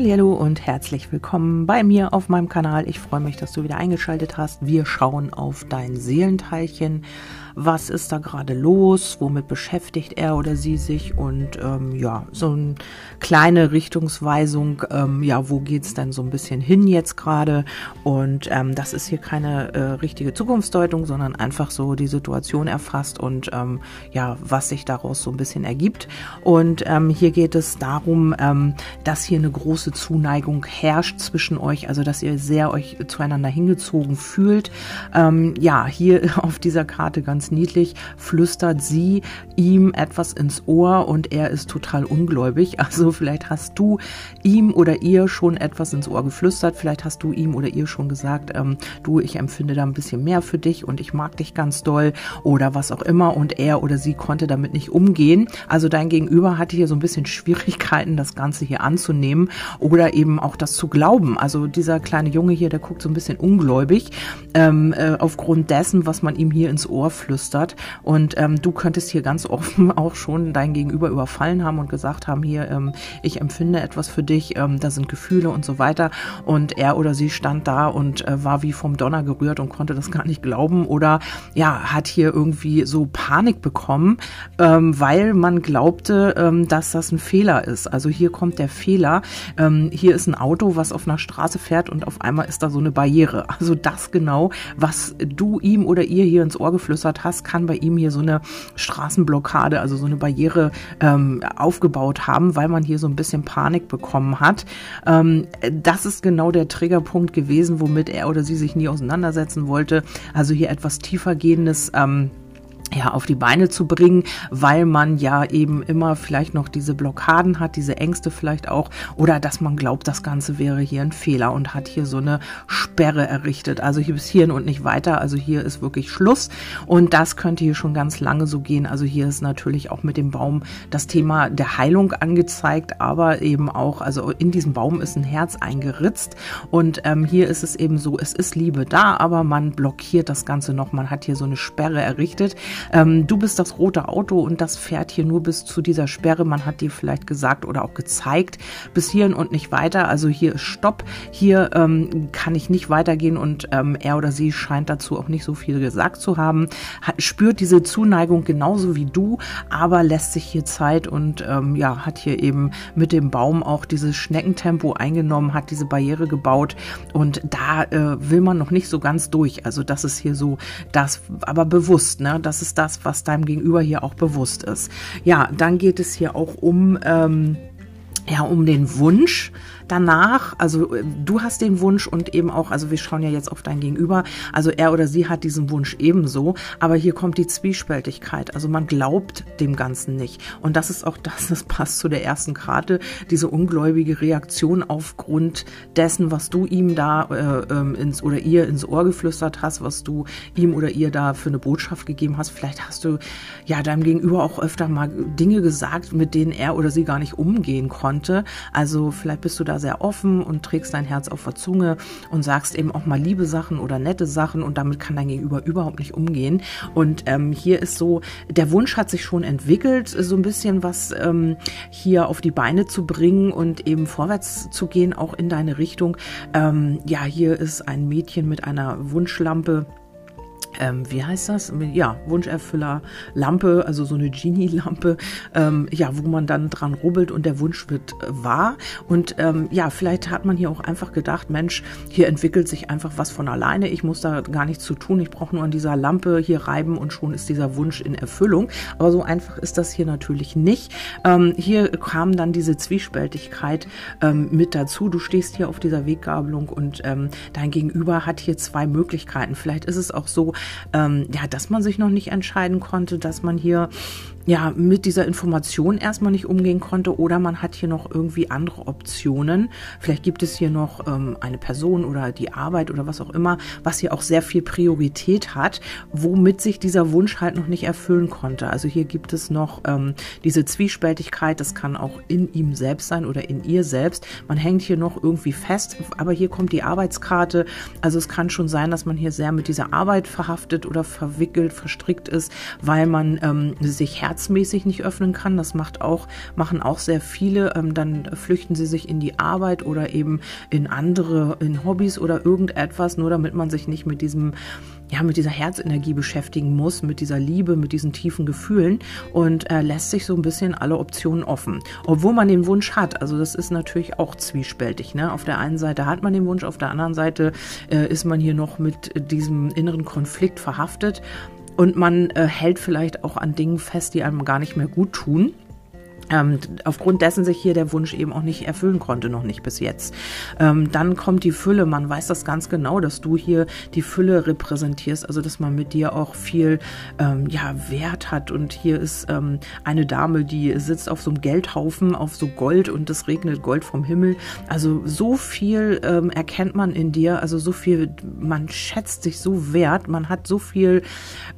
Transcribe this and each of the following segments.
Hallo und herzlich willkommen bei mir auf meinem Kanal. Ich freue mich, dass du wieder eingeschaltet hast. Wir schauen auf dein Seelenteilchen was ist da gerade los, womit beschäftigt er oder sie sich? Und ähm, ja, so eine kleine Richtungsweisung, ähm, ja, wo geht's denn so ein bisschen hin jetzt gerade? Und ähm, das ist hier keine äh, richtige Zukunftsdeutung, sondern einfach so die Situation erfasst und ähm, ja, was sich daraus so ein bisschen ergibt. Und ähm, hier geht es darum, ähm, dass hier eine große Zuneigung herrscht zwischen euch, also dass ihr sehr euch zueinander hingezogen fühlt. Ähm, ja, hier auf dieser Karte ganz niedlich, flüstert sie ihm etwas ins Ohr und er ist total ungläubig. Also vielleicht hast du ihm oder ihr schon etwas ins Ohr geflüstert, vielleicht hast du ihm oder ihr schon gesagt, ähm, du, ich empfinde da ein bisschen mehr für dich und ich mag dich ganz doll oder was auch immer und er oder sie konnte damit nicht umgehen. Also dein Gegenüber hatte hier so ein bisschen Schwierigkeiten, das Ganze hier anzunehmen oder eben auch das zu glauben. Also dieser kleine Junge hier, der guckt so ein bisschen ungläubig ähm, äh, aufgrund dessen, was man ihm hier ins Ohr flüstert geflüstert. Und ähm, du könntest hier ganz offen auch schon dein Gegenüber überfallen haben und gesagt haben, hier, ähm, ich empfinde etwas für dich, ähm, da sind Gefühle und so weiter. Und er oder sie stand da und äh, war wie vom Donner gerührt und konnte das gar nicht glauben oder ja, hat hier irgendwie so Panik bekommen, ähm, weil man glaubte, ähm, dass das ein Fehler ist. Also hier kommt der Fehler. Ähm, hier ist ein Auto, was auf einer Straße fährt und auf einmal ist da so eine Barriere. Also das genau, was du ihm oder ihr hier ins Ohr geflüstert hast hast, kann bei ihm hier so eine Straßenblockade, also so eine Barriere ähm, aufgebaut haben, weil man hier so ein bisschen Panik bekommen hat. Ähm, das ist genau der Triggerpunkt gewesen, womit er oder sie sich nie auseinandersetzen wollte. Also hier etwas tiefer gehendes. Ähm, ja, auf die Beine zu bringen, weil man ja eben immer vielleicht noch diese Blockaden hat, diese Ängste vielleicht auch, oder dass man glaubt, das Ganze wäre hier ein Fehler und hat hier so eine Sperre errichtet. Also hier bis hierhin und nicht weiter. Also hier ist wirklich Schluss und das könnte hier schon ganz lange so gehen. Also hier ist natürlich auch mit dem Baum das Thema der Heilung angezeigt, aber eben auch, also in diesem Baum ist ein Herz eingeritzt und ähm, hier ist es eben so, es ist Liebe da, aber man blockiert das Ganze noch. Man hat hier so eine Sperre errichtet ähm, du bist das rote Auto und das fährt hier nur bis zu dieser Sperre. Man hat dir vielleicht gesagt oder auch gezeigt, bis hierhin und nicht weiter. Also hier ist Stopp. Hier ähm, kann ich nicht weitergehen und ähm, er oder sie scheint dazu auch nicht so viel gesagt zu haben. Hat, spürt diese Zuneigung genauso wie du, aber lässt sich hier Zeit und ähm, ja, hat hier eben mit dem Baum auch dieses Schneckentempo eingenommen, hat diese Barriere gebaut und da äh, will man noch nicht so ganz durch. Also das ist hier so das, aber bewusst, ne? Das ist ist das, was deinem Gegenüber hier auch bewusst ist. Ja, dann geht es hier auch um, ähm, ja, um den Wunsch, danach, also äh, du hast den Wunsch und eben auch, also wir schauen ja jetzt auf dein Gegenüber, also er oder sie hat diesen Wunsch ebenso, aber hier kommt die Zwiespältigkeit, also man glaubt dem Ganzen nicht. Und das ist auch das, das passt zu der ersten Karte, diese ungläubige Reaktion aufgrund dessen, was du ihm da äh, ähm, ins oder ihr ins Ohr geflüstert hast, was du ihm oder ihr da für eine Botschaft gegeben hast. Vielleicht hast du ja deinem Gegenüber auch öfter mal Dinge gesagt, mit denen er oder sie gar nicht umgehen konnte. Also vielleicht bist du da sehr offen und trägst dein Herz auf der Zunge und sagst eben auch mal liebe Sachen oder nette Sachen und damit kann dein Gegenüber überhaupt nicht umgehen. Und ähm, hier ist so, der Wunsch hat sich schon entwickelt, so ein bisschen was ähm, hier auf die Beine zu bringen und eben vorwärts zu gehen, auch in deine Richtung. Ähm, ja, hier ist ein Mädchen mit einer Wunschlampe ähm, wie heißt das? Ja, Wunscherfüller Lampe, also so eine Genie-Lampe, ähm, ja, wo man dann dran rubbelt und der Wunsch wird äh, wahr. Und ähm, ja, vielleicht hat man hier auch einfach gedacht, Mensch, hier entwickelt sich einfach was von alleine. Ich muss da gar nichts zu tun. Ich brauche nur an dieser Lampe hier reiben und schon ist dieser Wunsch in Erfüllung. Aber so einfach ist das hier natürlich nicht. Ähm, hier kam dann diese Zwiespältigkeit ähm, mit dazu. Du stehst hier auf dieser Weggabelung und ähm, dein Gegenüber hat hier zwei Möglichkeiten. Vielleicht ist es auch so, ähm, ja, dass man sich noch nicht entscheiden konnte, dass man hier ja, mit dieser Information erstmal nicht umgehen konnte oder man hat hier noch irgendwie andere Optionen. Vielleicht gibt es hier noch ähm, eine Person oder die Arbeit oder was auch immer, was hier auch sehr viel Priorität hat, womit sich dieser Wunsch halt noch nicht erfüllen konnte. Also hier gibt es noch ähm, diese Zwiespältigkeit, das kann auch in ihm selbst sein oder in ihr selbst. Man hängt hier noch irgendwie fest, aber hier kommt die Arbeitskarte. Also es kann schon sein, dass man hier sehr mit dieser Arbeit verhaftet oder verwickelt, verstrickt ist, weil man ähm, sich herzlich herzmäßig nicht öffnen kann. Das macht auch, machen auch sehr viele. Ähm, dann flüchten sie sich in die Arbeit oder eben in andere, in Hobbys oder irgendetwas, nur damit man sich nicht mit diesem ja, mit dieser Herzenergie beschäftigen muss, mit dieser Liebe, mit diesen tiefen Gefühlen und äh, lässt sich so ein bisschen alle Optionen offen. Obwohl man den Wunsch hat. Also das ist natürlich auch zwiespältig. Ne? Auf der einen Seite hat man den Wunsch, auf der anderen Seite äh, ist man hier noch mit diesem inneren Konflikt verhaftet und man äh, hält vielleicht auch an Dingen fest, die einem gar nicht mehr gut tun ähm, aufgrund dessen sich hier der Wunsch eben auch nicht erfüllen konnte, noch nicht bis jetzt. Ähm, dann kommt die Fülle. Man weiß das ganz genau, dass du hier die Fülle repräsentierst, also dass man mit dir auch viel ähm, ja, Wert hat. Und hier ist ähm, eine Dame, die sitzt auf so einem Geldhaufen, auf so Gold und es regnet Gold vom Himmel. Also so viel ähm, erkennt man in dir, also so viel, man schätzt sich so wert, man hat so viel,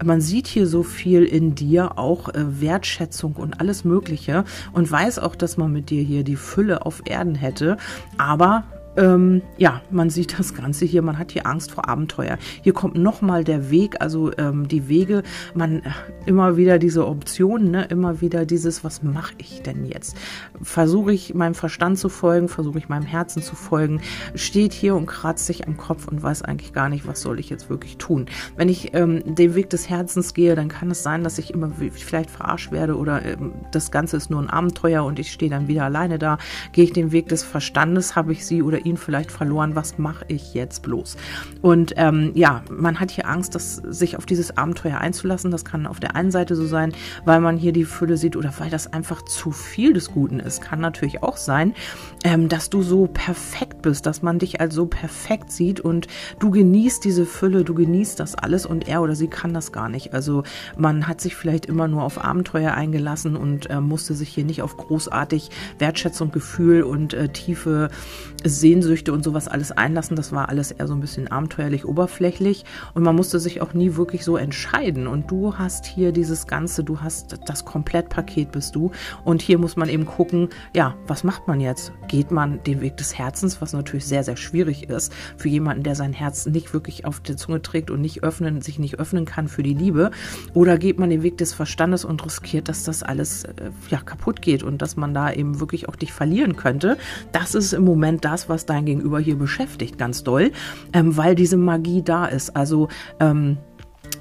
man sieht hier so viel in dir, auch äh, Wertschätzung und alles Mögliche und weiß auch, dass man mit dir hier die Fülle auf Erden hätte. Aber ähm, ja, man sieht das Ganze hier, man hat hier Angst vor Abenteuer. Hier kommt nochmal der Weg, also ähm, die Wege, man immer wieder diese Optionen, ne, immer wieder dieses, was mache ich denn jetzt? Versuche ich meinem Verstand zu folgen, versuche ich meinem Herzen zu folgen, steht hier und kratzt sich am Kopf und weiß eigentlich gar nicht, was soll ich jetzt wirklich tun. Wenn ich ähm, den Weg des Herzens gehe, dann kann es sein, dass ich immer vielleicht verarscht werde oder ähm, das Ganze ist nur ein Abenteuer und ich stehe dann wieder alleine da. Gehe ich den Weg des Verstandes, habe ich sie oder ihn vielleicht verloren, was mache ich jetzt bloß? Und ähm, ja, man hat hier Angst, dass, sich auf dieses Abenteuer einzulassen. Das kann auf der einen Seite so sein, weil man hier die Fülle sieht oder weil das einfach zu viel des Guten ist. Kann natürlich auch sein, ähm, dass du so perfekt bist, dass man dich als so perfekt sieht und du genießt diese Fülle, du genießt das alles und er oder sie kann das gar nicht. Also man hat sich vielleicht immer nur auf Abenteuer eingelassen und äh, musste sich hier nicht auf großartig Wertschätzung, Gefühl und äh, tiefe Sehnsüchte und sowas alles einlassen. Das war alles eher so ein bisschen abenteuerlich oberflächlich und man musste sich auch nie wirklich so entscheiden. Und du hast hier dieses Ganze, du hast das Komplettpaket bist du. Und hier muss man eben gucken, ja, was macht man jetzt? Geht man den Weg des Herzens, was natürlich sehr, sehr schwierig ist für jemanden, der sein Herz nicht wirklich auf der Zunge trägt und nicht öffnen, sich nicht öffnen kann für die Liebe? Oder geht man den Weg des Verstandes und riskiert, dass das alles äh, ja, kaputt geht und dass man da eben wirklich auch dich verlieren könnte? Das ist im Moment das, was dein Gegenüber hier beschäftigt, ganz doll, ähm, weil diese Magie da ist. Also ähm,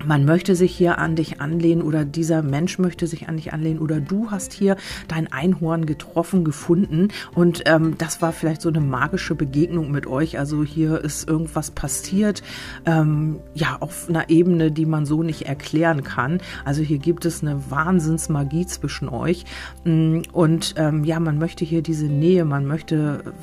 man möchte sich hier an dich anlehnen oder dieser Mensch möchte sich an dich anlehnen oder du hast hier dein Einhorn getroffen, gefunden und ähm, das war vielleicht so eine magische Begegnung mit euch. Also hier ist irgendwas passiert, ähm, ja, auf einer Ebene, die man so nicht erklären kann. Also hier gibt es eine Wahnsinnsmagie zwischen euch mm, und ähm, ja, man möchte hier diese Nähe, man möchte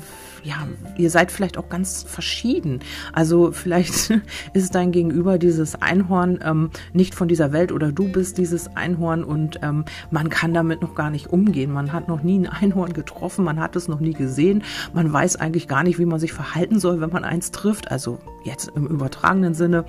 ja, ihr seid vielleicht auch ganz verschieden. Also vielleicht ist dein Gegenüber dieses Einhorn ähm, nicht von dieser Welt oder du bist dieses Einhorn und ähm, man kann damit noch gar nicht umgehen. Man hat noch nie ein Einhorn getroffen, man hat es noch nie gesehen, man weiß eigentlich gar nicht, wie man sich verhalten soll, wenn man eins trifft. Also jetzt im übertragenen Sinne.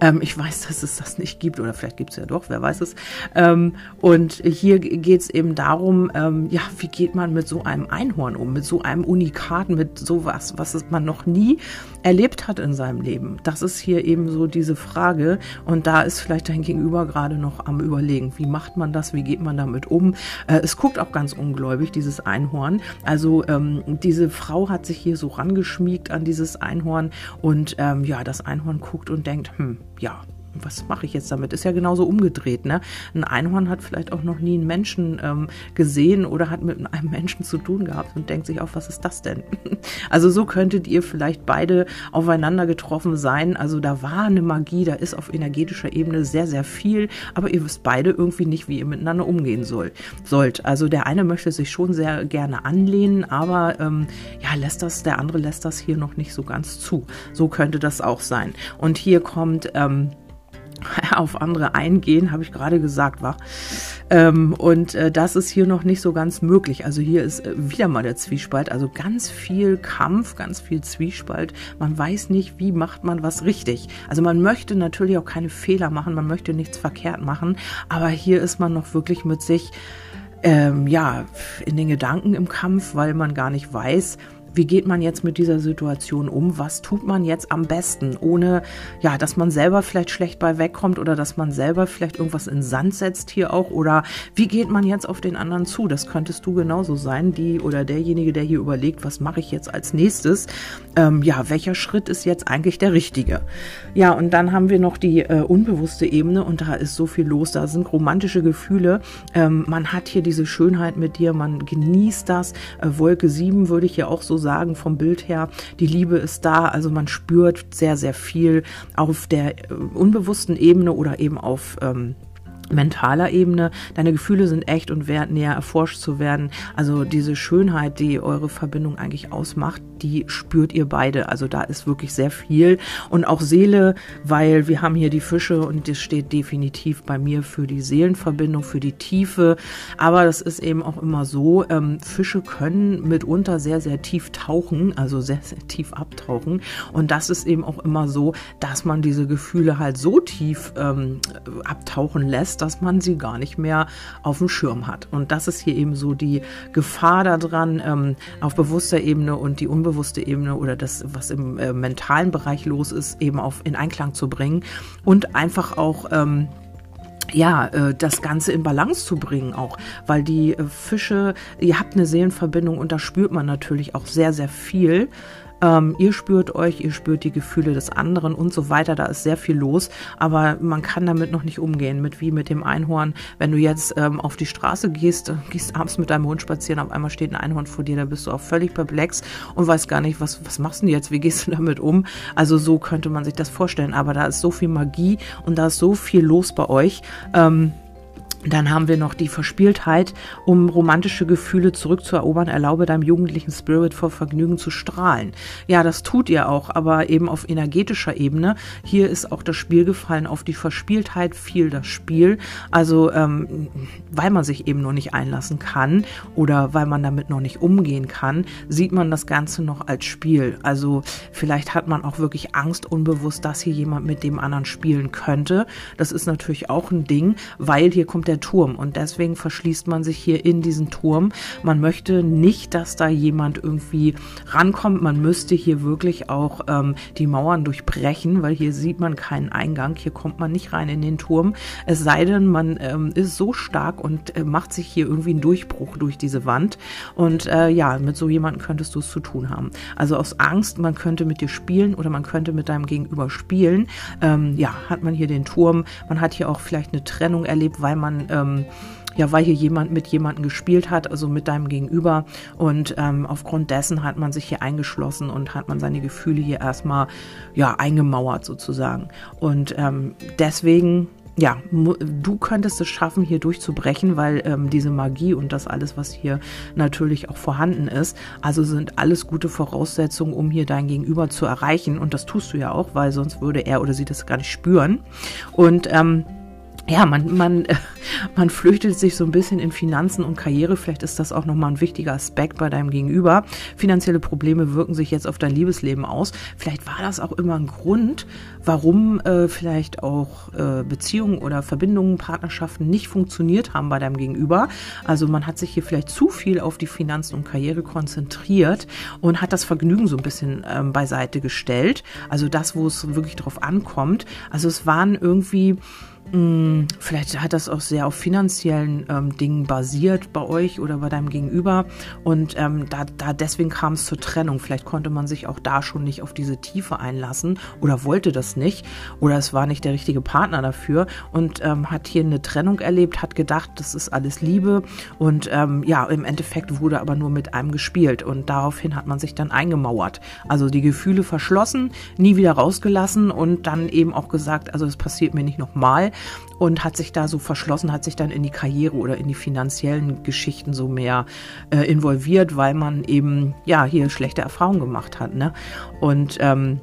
Ähm, ich weiß, dass es das nicht gibt oder vielleicht gibt es ja doch, wer weiß es. Ähm, und hier geht es eben darum, ähm, ja, wie geht man mit so einem Einhorn um, mit so einem Unikat, mit sowas, was man noch nie erlebt hat in seinem Leben. Das ist hier eben so diese Frage und da ist vielleicht dein Gegenüber gerade noch am überlegen, wie macht man das, wie geht man damit um. Äh, es guckt auch ganz ungläubig, dieses Einhorn. Also ähm, diese Frau hat sich hier so rangeschmiegt an dieses Einhorn und ähm, ja, das Einhorn guckt und denkt, hm, ja, was mache ich jetzt damit? Ist ja genauso umgedreht, ne? Ein Einhorn hat vielleicht auch noch nie einen Menschen ähm, gesehen oder hat mit einem Menschen zu tun gehabt und denkt sich auch, was ist das denn? also so könntet ihr vielleicht beide aufeinander getroffen sein. Also da war eine Magie, da ist auf energetischer Ebene sehr, sehr viel, aber ihr wisst beide irgendwie nicht, wie ihr miteinander umgehen soll, sollt. Also der eine möchte sich schon sehr gerne anlehnen, aber ähm, ja, lässt das, der andere lässt das hier noch nicht so ganz zu. So könnte das auch sein. Und hier kommt ähm, auf andere eingehen, habe ich gerade gesagt, war. Ähm, und äh, das ist hier noch nicht so ganz möglich. Also hier ist äh, wieder mal der Zwiespalt, also ganz viel Kampf, ganz viel Zwiespalt. Man weiß nicht, wie macht man was richtig. Also man möchte natürlich auch keine Fehler machen, man möchte nichts verkehrt machen, aber hier ist man noch wirklich mit sich ähm, ja, in den Gedanken im Kampf, weil man gar nicht weiß, wie geht man jetzt mit dieser Situation um? Was tut man jetzt am besten, ohne, ja, dass man selber vielleicht schlecht bei wegkommt oder dass man selber vielleicht irgendwas in Sand setzt hier auch oder wie geht man jetzt auf den anderen zu? Das könntest du genauso sein, die oder derjenige, der hier überlegt, was mache ich jetzt als nächstes? Ähm, ja, welcher Schritt ist jetzt eigentlich der richtige? Ja, und dann haben wir noch die äh, unbewusste Ebene und da ist so viel los, da sind romantische Gefühle. Ähm, man hat hier diese Schönheit mit dir, man genießt das. Äh, Wolke 7 würde ich hier auch so sagen vom Bild her. Die Liebe ist da, also man spürt sehr, sehr viel auf der äh, unbewussten Ebene oder eben auf ähm, mentaler Ebene. Deine Gefühle sind echt und wert, näher erforscht zu werden. Also diese Schönheit, die eure Verbindung eigentlich ausmacht, die spürt ihr beide. Also da ist wirklich sehr viel. Und auch Seele, weil wir haben hier die Fische und das steht definitiv bei mir für die Seelenverbindung, für die Tiefe. Aber das ist eben auch immer so, ähm, Fische können mitunter sehr, sehr tief tauchen, also sehr, sehr tief abtauchen. Und das ist eben auch immer so, dass man diese Gefühle halt so tief ähm, abtauchen lässt, dass man sie gar nicht mehr auf dem Schirm hat. Und das ist hier eben so die Gefahr daran, ähm, auf bewusster Ebene und die unbewusste Ebene oder das, was im äh, mentalen Bereich los ist, eben auf in Einklang zu bringen und einfach auch ähm, ja, äh, das Ganze in Balance zu bringen auch, weil die äh, Fische, ihr habt eine Seelenverbindung und da spürt man natürlich auch sehr, sehr viel. Ähm, ihr spürt euch, ihr spürt die Gefühle des anderen und so weiter. Da ist sehr viel los, aber man kann damit noch nicht umgehen, mit wie mit dem Einhorn. Wenn du jetzt ähm, auf die Straße gehst, äh, gehst abends mit deinem Hund spazieren, auf einmal steht ein Einhorn vor dir, da bist du auch völlig perplex und weißt gar nicht, was, was machst du jetzt, wie gehst du damit um? Also so könnte man sich das vorstellen, aber da ist so viel Magie und da ist so viel los bei euch. Ähm, dann haben wir noch die Verspieltheit, um romantische Gefühle zurückzuerobern, erlaube deinem jugendlichen Spirit vor Vergnügen zu strahlen. Ja, das tut ihr auch, aber eben auf energetischer Ebene. Hier ist auch das Spiel gefallen auf die Verspieltheit, viel das Spiel. Also, ähm, weil man sich eben noch nicht einlassen kann oder weil man damit noch nicht umgehen kann, sieht man das Ganze noch als Spiel. Also, vielleicht hat man auch wirklich Angst unbewusst, dass hier jemand mit dem anderen spielen könnte. Das ist natürlich auch ein Ding, weil hier kommt der Turm und deswegen verschließt man sich hier in diesen Turm. Man möchte nicht, dass da jemand irgendwie rankommt. Man müsste hier wirklich auch ähm, die Mauern durchbrechen, weil hier sieht man keinen Eingang. Hier kommt man nicht rein in den Turm. Es sei denn, man ähm, ist so stark und äh, macht sich hier irgendwie einen Durchbruch durch diese Wand. Und äh, ja, mit so jemandem könntest du es zu tun haben. Also aus Angst, man könnte mit dir spielen oder man könnte mit deinem Gegenüber spielen. Ähm, ja, hat man hier den Turm. Man hat hier auch vielleicht eine Trennung erlebt, weil man ähm, ja, weil hier jemand mit jemandem gespielt hat, also mit deinem Gegenüber. Und ähm, aufgrund dessen hat man sich hier eingeschlossen und hat man seine Gefühle hier erstmal ja eingemauert sozusagen. Und ähm, deswegen ja, du könntest es schaffen, hier durchzubrechen, weil ähm, diese Magie und das alles, was hier natürlich auch vorhanden ist, also sind alles gute Voraussetzungen, um hier dein Gegenüber zu erreichen. Und das tust du ja auch, weil sonst würde er oder sie das gar nicht spüren. Und ähm, ja, man, man, man flüchtet sich so ein bisschen in Finanzen und Karriere. Vielleicht ist das auch nochmal ein wichtiger Aspekt bei deinem Gegenüber. Finanzielle Probleme wirken sich jetzt auf dein Liebesleben aus. Vielleicht war das auch immer ein Grund, warum äh, vielleicht auch äh, Beziehungen oder Verbindungen, Partnerschaften nicht funktioniert haben bei deinem Gegenüber. Also man hat sich hier vielleicht zu viel auf die Finanzen und Karriere konzentriert und hat das Vergnügen so ein bisschen ähm, beiseite gestellt. Also das, wo es wirklich drauf ankommt. Also es waren irgendwie vielleicht hat das auch sehr auf finanziellen ähm, Dingen basiert bei euch oder bei deinem Gegenüber. Und ähm, da, da deswegen kam es zur Trennung. Vielleicht konnte man sich auch da schon nicht auf diese Tiefe einlassen oder wollte das nicht. Oder es war nicht der richtige Partner dafür und ähm, hat hier eine Trennung erlebt, hat gedacht, das ist alles Liebe. Und ähm, ja, im Endeffekt wurde aber nur mit einem gespielt. Und daraufhin hat man sich dann eingemauert. Also die Gefühle verschlossen, nie wieder rausgelassen und dann eben auch gesagt, also es passiert mir nicht nochmal und hat sich da so verschlossen, hat sich dann in die Karriere oder in die finanziellen Geschichten so mehr äh, involviert, weil man eben ja hier schlechte Erfahrungen gemacht hat. Ne? Und ähm,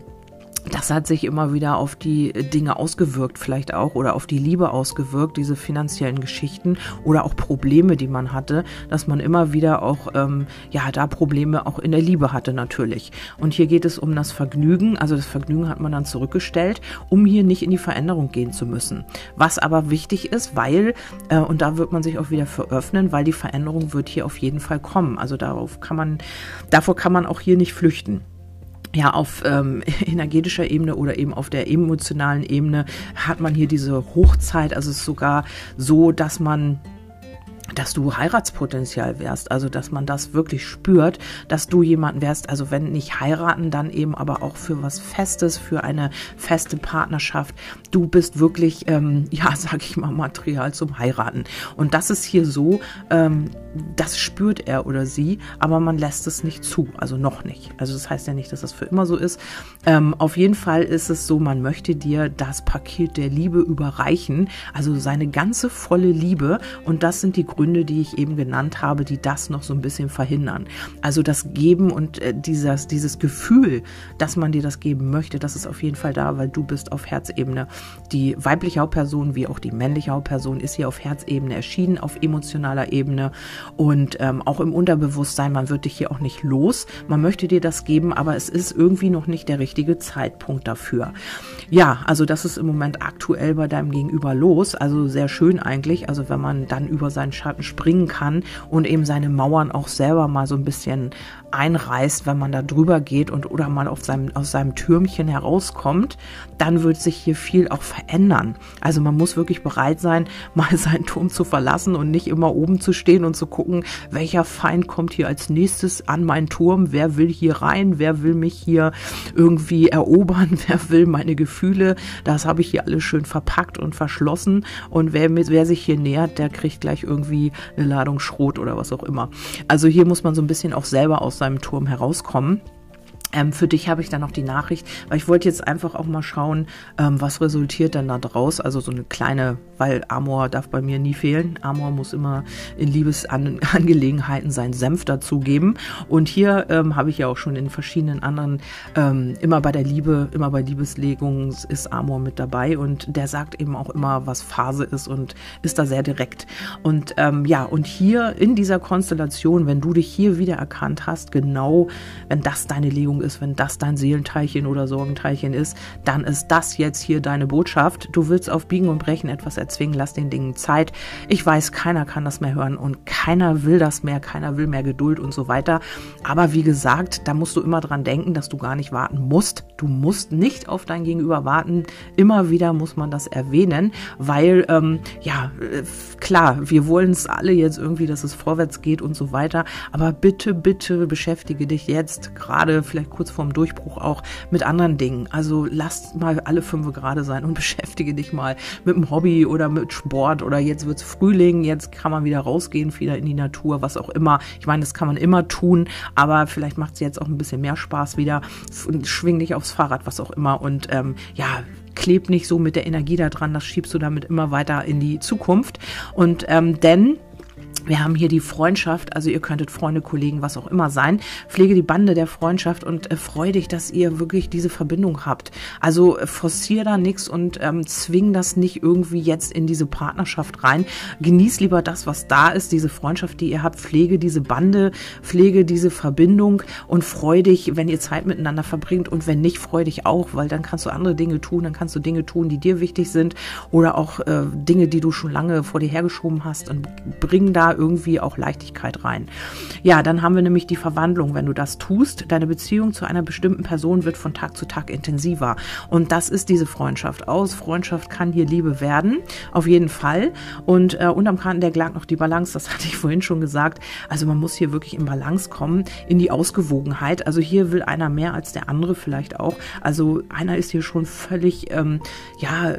das hat sich immer wieder auf die Dinge ausgewirkt, vielleicht auch, oder auf die Liebe ausgewirkt, diese finanziellen Geschichten oder auch Probleme, die man hatte, dass man immer wieder auch, ähm, ja, da Probleme auch in der Liebe hatte natürlich. Und hier geht es um das Vergnügen, also das Vergnügen hat man dann zurückgestellt, um hier nicht in die Veränderung gehen zu müssen. Was aber wichtig ist, weil, äh, und da wird man sich auch wieder veröffnen, weil die Veränderung wird hier auf jeden Fall kommen. Also darauf kann man, davor kann man auch hier nicht flüchten ja, auf ähm, energetischer Ebene oder eben auf der emotionalen Ebene hat man hier diese Hochzeit. Also es ist sogar so, dass man dass du Heiratspotenzial wärst, also dass man das wirklich spürt, dass du jemanden wärst, also wenn nicht heiraten, dann eben aber auch für was Festes, für eine feste Partnerschaft. Du bist wirklich, ähm, ja, sag ich mal, Material zum Heiraten. Und das ist hier so, ähm, das spürt er oder sie, aber man lässt es nicht zu, also noch nicht. Also das heißt ja nicht, dass das für immer so ist. Ähm, auf jeden Fall ist es so, man möchte dir das Paket der Liebe überreichen, also seine ganze volle Liebe. Und das sind die Gründe, die ich eben genannt habe, die das noch so ein bisschen verhindern. Also das Geben und äh, dieses, dieses Gefühl, dass man dir das geben möchte, das ist auf jeden Fall da, weil du bist auf Herzebene. Die weibliche Hauptperson wie auch die männliche Hauptperson ist hier auf Herzebene erschienen, auf emotionaler Ebene und ähm, auch im Unterbewusstsein, man wird dich hier auch nicht los. Man möchte dir das geben, aber es ist irgendwie noch nicht der richtige Zeitpunkt dafür. Ja, also das ist im Moment aktuell bei deinem Gegenüber los. Also sehr schön eigentlich. Also wenn man dann über seinen Schatten springen kann und eben seine Mauern auch selber mal so ein bisschen einreißt, wenn man da drüber geht und oder mal auf seinem, aus seinem Türmchen herauskommt, dann wird sich hier viel auch verändern. Also man muss wirklich bereit sein, mal seinen Turm zu verlassen und nicht immer oben zu stehen und zu gucken, welcher Feind kommt hier als nächstes an meinen Turm, wer will hier rein, wer will mich hier irgendwie erobern, wer will meine Gefühle. Das habe ich hier alles schön verpackt und verschlossen und wer, wer sich hier nähert, der kriegt gleich irgendwie eine Ladung Schrot oder was auch immer. Also hier muss man so ein bisschen auch selber aus seinem Turm herauskommen. Ähm, für dich habe ich dann noch die Nachricht, weil ich wollte jetzt einfach auch mal schauen, ähm, was resultiert denn da draus. Also so eine kleine, weil Amor darf bei mir nie fehlen. Amor muss immer in Liebesangelegenheiten seinen Senf dazugeben. Und hier ähm, habe ich ja auch schon in verschiedenen anderen, ähm, immer bei der Liebe, immer bei Liebeslegungen ist Amor mit dabei. Und der sagt eben auch immer, was Phase ist und ist da sehr direkt. Und ähm, ja, und hier in dieser Konstellation, wenn du dich hier wieder erkannt hast, genau, wenn das deine Legung ist, wenn das dein Seelenteilchen oder Sorgenteilchen ist, dann ist das jetzt hier deine Botschaft. Du willst auf Biegen und Brechen etwas erzwingen, lass den Dingen Zeit. Ich weiß, keiner kann das mehr hören und keiner will das mehr, keiner will mehr Geduld und so weiter. Aber wie gesagt, da musst du immer dran denken, dass du gar nicht warten musst. Du musst nicht auf dein Gegenüber warten. Immer wieder muss man das erwähnen, weil, ähm, ja, äh, klar, wir wollen es alle jetzt irgendwie, dass es vorwärts geht und so weiter. Aber bitte, bitte beschäftige dich jetzt gerade vielleicht kurz vorm Durchbruch auch mit anderen Dingen. Also lass mal alle fünf gerade sein und beschäftige dich mal mit einem Hobby oder mit Sport oder jetzt wird's Frühling, jetzt kann man wieder rausgehen, wieder in die Natur, was auch immer. Ich meine, das kann man immer tun, aber vielleicht macht es jetzt auch ein bisschen mehr Spaß wieder. Schwing dich aufs Fahrrad, was auch immer und ähm, ja, kleb nicht so mit der Energie da dran, das schiebst du damit immer weiter in die Zukunft. Und ähm, denn wir haben hier die Freundschaft, also ihr könntet Freunde, Kollegen, was auch immer sein. Pflege die Bande der Freundschaft und äh, freu dich, dass ihr wirklich diese Verbindung habt. Also äh, forcier da nichts und ähm, zwing das nicht irgendwie jetzt in diese Partnerschaft rein. Genieß lieber das, was da ist, diese Freundschaft, die ihr habt. Pflege diese Bande, pflege diese Verbindung und freu dich, wenn ihr Zeit miteinander verbringt und wenn nicht, freu dich auch, weil dann kannst du andere Dinge tun, dann kannst du Dinge tun, die dir wichtig sind oder auch äh, Dinge, die du schon lange vor dir hergeschoben hast und bring da irgendwie auch Leichtigkeit rein. Ja, dann haben wir nämlich die Verwandlung. Wenn du das tust, deine Beziehung zu einer bestimmten Person wird von Tag zu Tag intensiver. Und das ist diese Freundschaft. Aus Freundschaft kann hier Liebe werden, auf jeden Fall. Und äh, unterm Kartendeck lag noch die Balance, das hatte ich vorhin schon gesagt. Also man muss hier wirklich in Balance kommen, in die Ausgewogenheit. Also hier will einer mehr als der andere vielleicht auch. Also einer ist hier schon völlig, ähm, ja,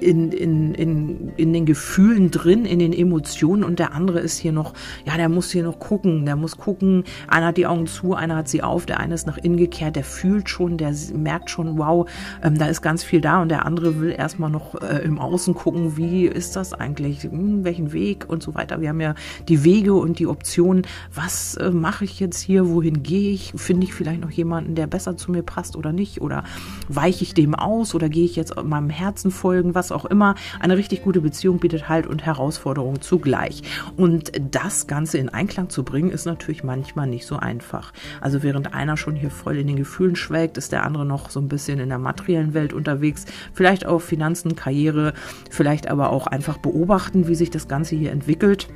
in, in, in, in den Gefühlen drin, in den Emotionen und der andere ist hier noch, ja, der muss hier noch gucken, der muss gucken. Einer hat die Augen zu, einer hat sie auf, der eine ist nach innen gekehrt, der fühlt schon, der merkt schon, wow, ähm, da ist ganz viel da und der andere will erstmal noch äh, im Außen gucken, wie ist das eigentlich, hm, welchen Weg und so weiter. Wir haben ja die Wege und die Optionen, was äh, mache ich jetzt hier, wohin gehe ich, finde ich vielleicht noch jemanden, der besser zu mir passt oder nicht oder weiche ich dem aus oder gehe ich jetzt meinem Herzen folgen, was auch immer. Eine richtig gute Beziehung bietet Halt und Herausforderungen zugleich. Und das Ganze in Einklang zu bringen, ist natürlich manchmal nicht so einfach. Also während einer schon hier voll in den Gefühlen schwelgt, ist der andere noch so ein bisschen in der materiellen Welt unterwegs. Vielleicht auf Finanzen, Karriere, vielleicht aber auch einfach beobachten, wie sich das Ganze hier entwickelt.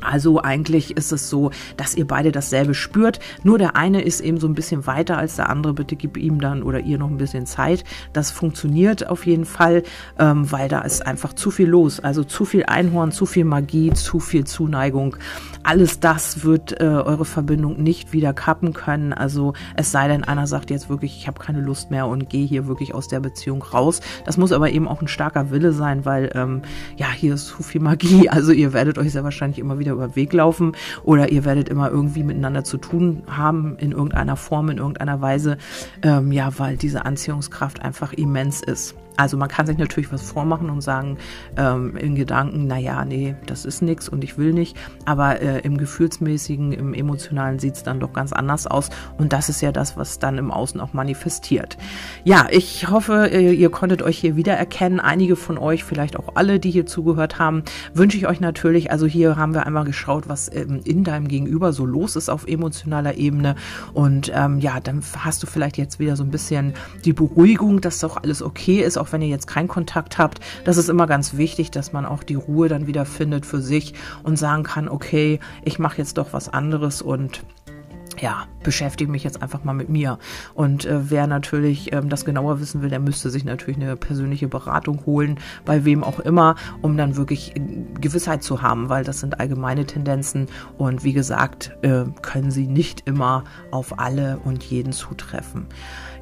Also eigentlich ist es so, dass ihr beide dasselbe spürt. Nur der eine ist eben so ein bisschen weiter als der andere. Bitte gib ihm dann oder ihr noch ein bisschen Zeit. Das funktioniert auf jeden Fall, ähm, weil da ist einfach zu viel los. Also zu viel Einhorn, zu viel Magie, zu viel Zuneigung. Alles das wird äh, eure Verbindung nicht wieder kappen können. Also es sei denn, einer sagt jetzt wirklich, ich habe keine Lust mehr und gehe hier wirklich aus der Beziehung raus. Das muss aber eben auch ein starker Wille sein, weil ähm, ja, hier ist zu viel Magie. Also ihr werdet euch sehr wahrscheinlich immer wieder über den Weg laufen oder ihr werdet immer irgendwie miteinander zu tun haben in irgendeiner Form, in irgendeiner Weise, ähm, ja, weil diese Anziehungskraft einfach immens ist. Also man kann sich natürlich was vormachen und sagen ähm, in Gedanken, naja, nee, das ist nichts und ich will nicht. Aber äh, im Gefühlsmäßigen, im Emotionalen sieht es dann doch ganz anders aus. Und das ist ja das, was dann im Außen auch manifestiert. Ja, ich hoffe, ihr, ihr konntet euch hier wiedererkennen. Einige von euch, vielleicht auch alle, die hier zugehört haben, wünsche ich euch natürlich. Also hier haben wir einmal geschaut, was ähm, in deinem Gegenüber so los ist auf emotionaler Ebene. Und ähm, ja, dann hast du vielleicht jetzt wieder so ein bisschen die Beruhigung, dass doch alles okay ist auch wenn ihr jetzt keinen Kontakt habt, das ist immer ganz wichtig, dass man auch die Ruhe dann wieder findet für sich und sagen kann, okay, ich mache jetzt doch was anderes und ja, beschäftige mich jetzt einfach mal mit mir. Und äh, wer natürlich ähm, das genauer wissen will, der müsste sich natürlich eine persönliche Beratung holen, bei wem auch immer, um dann wirklich Gewissheit zu haben, weil das sind allgemeine Tendenzen und wie gesagt, äh, können sie nicht immer auf alle und jeden zutreffen.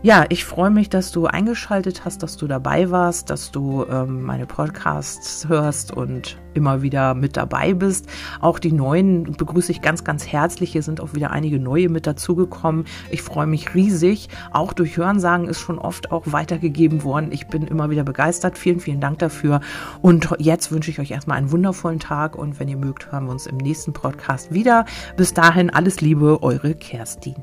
Ja, ich freue mich, dass du eingeschaltet hast, dass du dabei warst, dass du ähm, meine Podcasts hörst und immer wieder mit dabei bist. Auch die neuen begrüße ich ganz, ganz herzlich. Hier sind auch wieder einige neue mit dazugekommen. Ich freue mich riesig. Auch durch Hörensagen ist schon oft auch weitergegeben worden. Ich bin immer wieder begeistert. Vielen, vielen Dank dafür. Und jetzt wünsche ich euch erstmal einen wundervollen Tag und wenn ihr mögt, hören wir uns im nächsten Podcast wieder. Bis dahin alles Liebe, eure Kerstin.